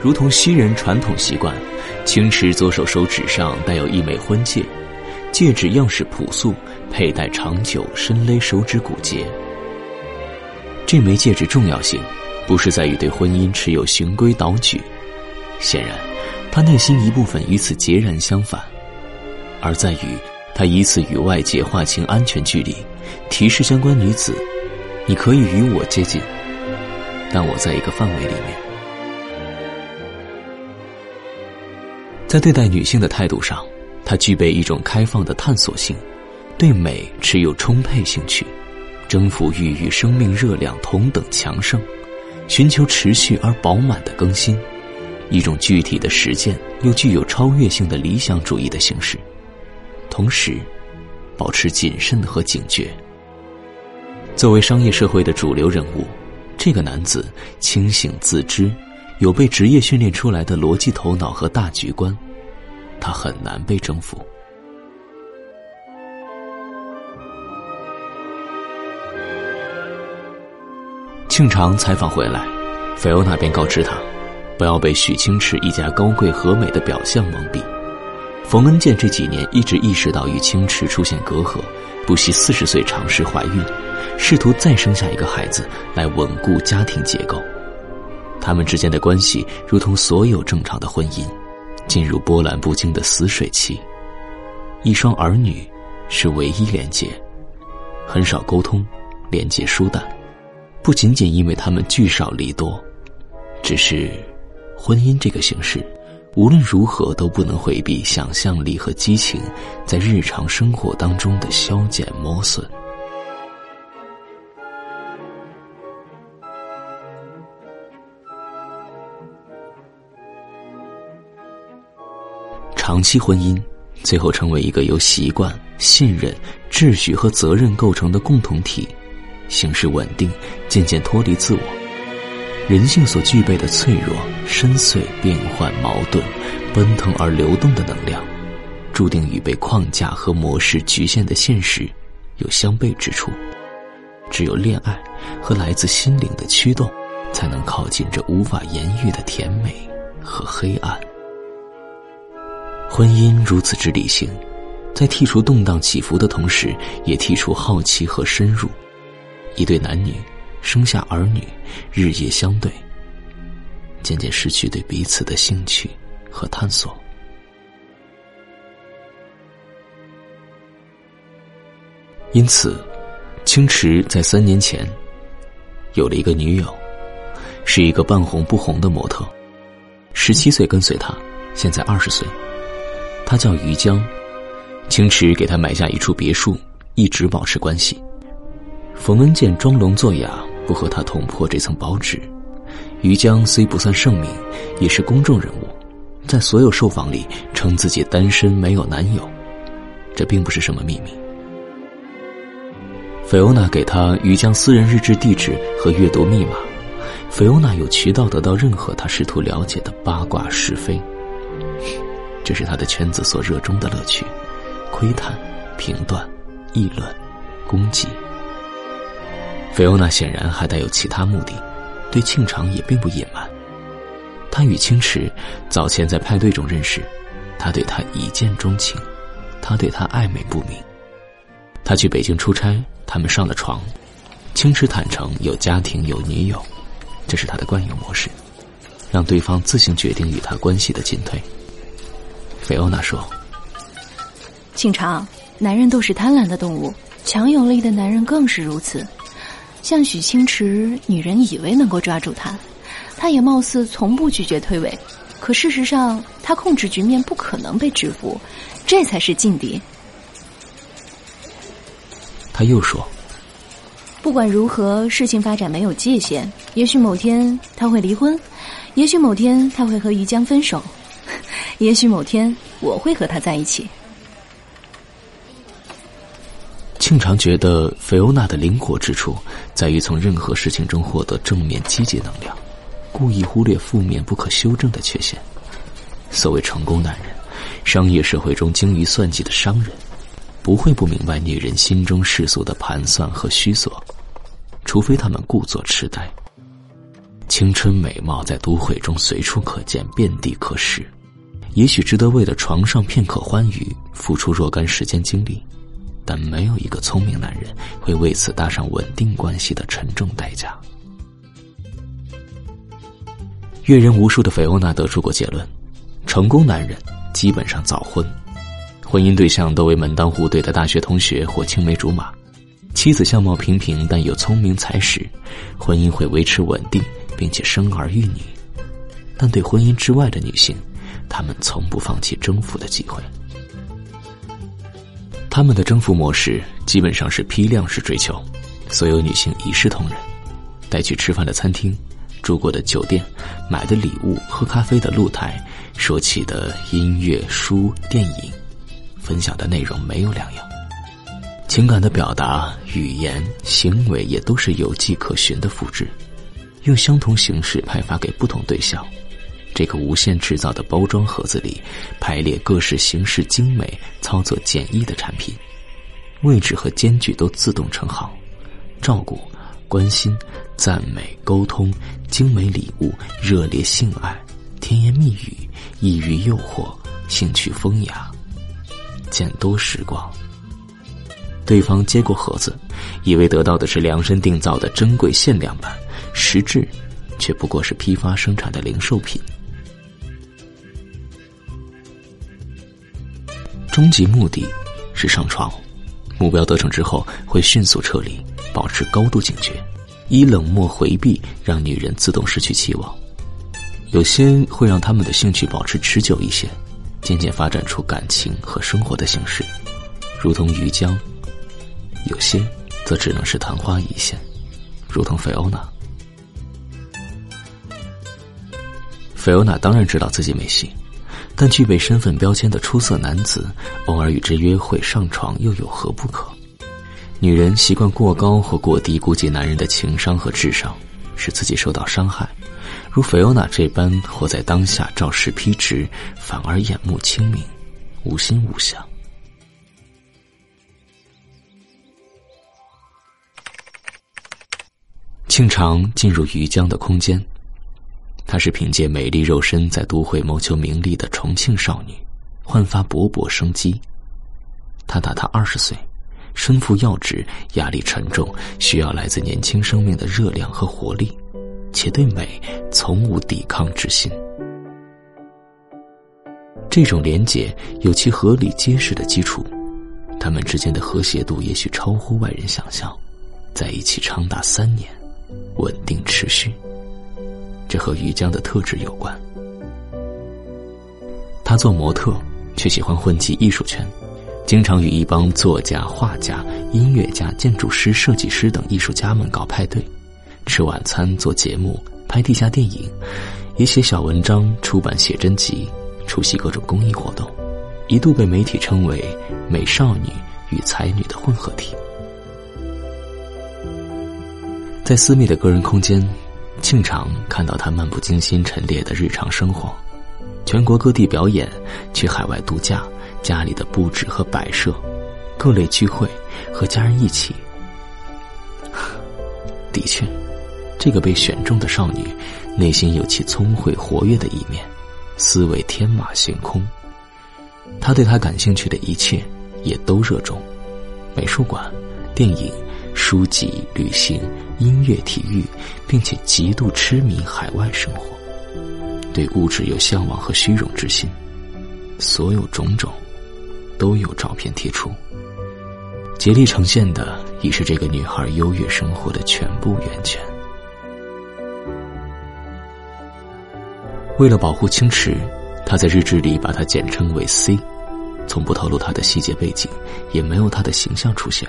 如同西人传统习惯，青池左手手指上带有一枚婚戒，戒指样式朴素，佩戴长久，深勒手指骨节。这枚戒指重要性，不是在于对婚姻持有循规蹈矩，显然，他内心一部分与此截然相反，而在于他以此与外界划清安全距离，提示相关女子：你可以与我接近，但我在一个范围里面。在对待女性的态度上，他具备一种开放的探索性，对美持有充沛兴趣。征服欲与生命热量同等强盛，寻求持续而饱满的更新，一种具体的实践又具有超越性的理想主义的形式，同时，保持谨慎和警觉。作为商业社会的主流人物，这个男子清醒自知，有被职业训练出来的逻辑头脑和大局观，他很难被征服。庆长采访回来，菲欧娜便告知他，不要被许清池一家高贵和美的表象蒙蔽。冯恩健这几年一直意识到与清池出现隔阂，不惜四十岁尝试怀孕，试图再生下一个孩子来稳固家庭结构。他们之间的关系如同所有正常的婚姻，进入波澜不惊的死水期。一双儿女是唯一连接，很少沟通，连接疏淡。不仅仅因为他们聚少离多，只是婚姻这个形式，无论如何都不能回避想象力和激情在日常生活当中的消减磨损。长期婚姻最后成为一个由习惯、信任、秩序和责任构成的共同体。形式稳定，渐渐脱离自我。人性所具备的脆弱、深邃、变幻、矛盾、奔腾而流动的能量，注定与被框架和模式局限的现实有相悖之处。只有恋爱和来自心灵的驱动，才能靠近这无法言喻的甜美和黑暗。婚姻如此之理性，在剔除动荡起伏的同时，也剔除好奇和深入。一对男女生下儿女，日夜相对，渐渐失去对彼此的兴趣和探索。因此，青池在三年前有了一个女友，是一个半红不红的模特，十七岁跟随他，现在二十岁，他叫于江。青池给他买下一处别墅，一直保持关系。冯恩健装聋作哑，不和他捅破这层薄纸。于江虽不算盛名，也是公众人物，在所有受访里称自己单身，没有男友，这并不是什么秘密。菲欧娜给他于江私人日志地址和阅读密码，菲欧娜有渠道得到任何他试图了解的八卦是非。这是他的圈子所热衷的乐趣：窥探、评断、议论、攻击。菲欧娜显然还带有其他目的，对庆长也并不隐瞒。他与青池早前在派对中认识，他对他一见钟情，他对他暧昧不明。他去北京出差，他们上了床。青池坦诚有家庭有女友，这是他的惯有模式，让对方自行决定与他关系的进退。菲欧娜说：“庆长，男人都是贪婪的动物，强有力的男人更是如此。”像许清池，女人以为能够抓住他，他也貌似从不拒绝推诿，可事实上，他控制局面不可能被制服，这才是劲敌。他又说：“不管如何，事情发展没有界限。也许某天他会离婚，也许某天他会和于江分手，也许某天我会和他在一起。”庆长觉得菲欧娜的灵活之处在于从任何事情中获得正面积极能量，故意忽略负面不可修正的缺陷。所谓成功男人，商业社会中精于算计的商人，不会不明白女人心中世俗的盘算和虚索，除非他们故作痴呆。青春美貌在都会中随处可见，遍地可拾。也许值得为了床上片刻欢愉付出若干时间精力，但没有一个聪明男人会为此搭上稳定关系的沉重代价。阅人无数的菲欧娜得出过结论：成功男人基本上早婚，婚姻对象都为门当户对的大学同学或青梅竹马。妻子相貌平平但有聪明才识，婚姻会维持稳定并且生儿育女。但对婚姻之外的女性，他们从不放弃征服的机会。他们的征服模式基本上是批量式追求，所有女性一视同仁，带去吃饭的餐厅、住过的酒店、买的礼物、喝咖啡的露台、说起的音乐、书、电影，分享的内容没有两样。情感的表达、语言、行为也都是有迹可循的复制，用相同形式派发给不同对象。这个无限制造的包装盒子里，排列各式形式精美、操作简易的产品，位置和间距都自动成好，照顾、关心、赞美、沟通、精美礼物、热烈性爱、甜言蜜语、易于诱惑、兴趣风雅，见多识广。对方接过盒子，以为得到的是量身定造的珍贵限量版，实质却不过是批发生产的零售品。终极目的是上床，目标得逞之后会迅速撤离，保持高度警觉，以冷漠回避让女人自动失去期望。有些会让他们的兴趣保持持久一些，渐渐发展出感情和生活的形式，如同鱼浆；有些则只能是昙花一现，如同菲欧娜。菲欧娜当然知道自己没戏。但具备身份标签的出色男子，偶尔与之约会上床又有何不可？女人习惯过高或过低估计男人的情商和智商，使自己受到伤害。如菲欧娜这般活在当下，照实批直，反而眼目清明，无心无想。庆长进入鱼江的空间。她是凭借美丽肉身在都会谋求名利的重庆少女，焕发勃勃生机。她大她二十岁，身负要职，压力沉重，需要来自年轻生命的热量和活力，且对美从无抵抗之心。这种连结有其合理结实的基础，他们之间的和谐度也许超乎外人想象，在一起长达三年，稳定持续。这和于江的特质有关。他做模特，却喜欢混迹艺术圈，经常与一帮作家、画家、音乐家、建筑师、设计师等艺术家们搞派对，吃晚餐、做节目、拍地下电影，也写小文章、出版写真集，出席各种公益活动，一度被媒体称为“美少女与才女的混合体”。在私密的个人空间。庆长看到他漫不经心陈列的日常生活，全国各地表演，去海外度假，家里的布置和摆设，各类聚会，和家人一起。的确，这个被选中的少女，内心有其聪慧活跃的一面，思维天马行空。他对他感兴趣的一切，也都热衷，美术馆，电影。书籍、旅行、音乐、体育，并且极度痴迷海外生活，对物质有向往和虚荣之心，所有种种，都有照片贴出。竭力呈现的已是这个女孩优越生活的全部源泉。为了保护青池，他在日志里把她简称为 C，从不透露她的细节背景，也没有她的形象出现。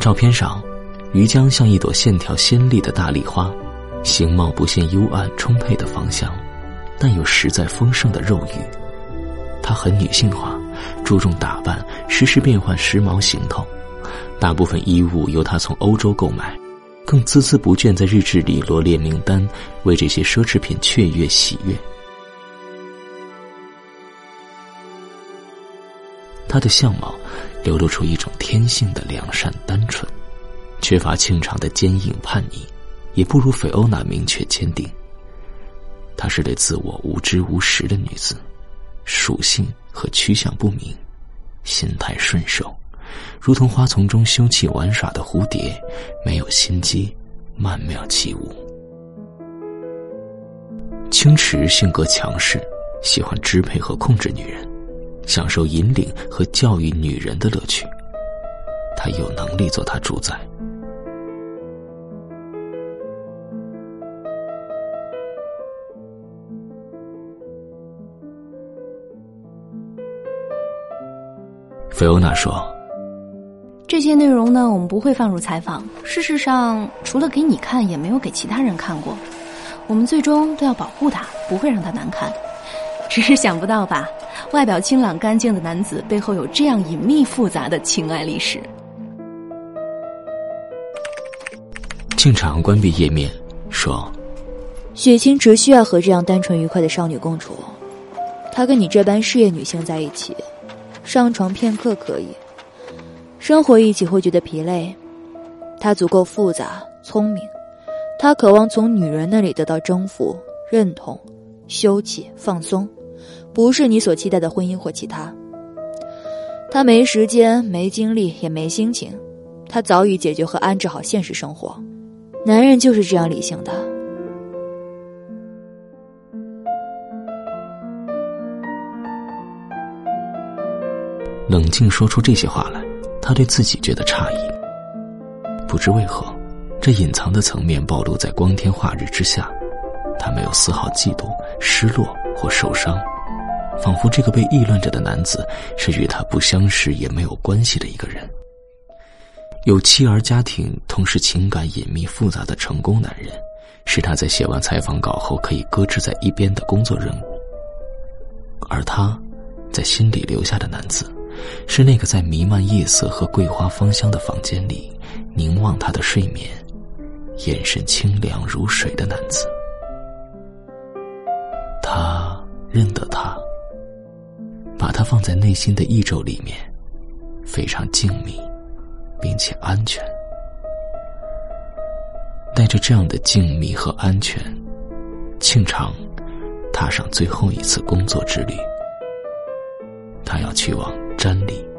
照片上，于江像一朵线条鲜丽的大丽花，形貌不限幽暗充沛的芳香，但又实在丰盛的肉欲。她很女性化，注重打扮，时时变换时髦行头，大部分衣物由她从欧洲购买，更孜孜不倦在日志里罗列名单，为这些奢侈品雀跃喜悦。她的相貌。流露出一种天性的良善单纯，缺乏清长的坚硬叛逆，也不如菲欧娜明确坚定。她是对自我无知无识的女子，属性和趋向不明，心态顺受，如同花丛中休憩玩耍的蝴蝶，没有心机，曼妙起舞。青池性格强势，喜欢支配和控制女人，享受引领和教育女人的乐趣。他有能力做他主宰。菲欧娜说：“这些内容呢，我们不会放入采访。事实上，除了给你看，也没有给其他人看过。我们最终都要保护他，不会让他难看。只是想不到吧，外表清朗干净的男子背后有这样隐秘复杂的情爱历史。”进场关闭页面，说：“雪清只需要和这样单纯愉快的少女共处，她跟你这般事业女性在一起。”上床片刻可以，生活一起会觉得疲累。她足够复杂、聪明，她渴望从女人那里得到征服、认同、休憩、放松，不是你所期待的婚姻或其他。他没时间、没精力、也没心情，他早已解决和安置好现实生活。男人就是这样理性的。冷静说出这些话来，他对自己觉得诧异。不知为何，这隐藏的层面暴露在光天化日之下，他没有丝毫嫉妒、失落或受伤，仿佛这个被议论着的男子是与他不相识也没有关系的一个人。有妻儿家庭，同时情感隐秘复杂的成功男人，是他在写完采访稿后可以搁置在一边的工作任务。而他，在心里留下的男子。是那个在弥漫夜色和桂花芳香的房间里凝望他的睡眠，眼神清凉如水的男子。他认得他，把它放在内心的异宙里面，非常静谧，并且安全。带着这样的静谧和安全，庆长踏上最后一次工作之旅。他要去往。詹里。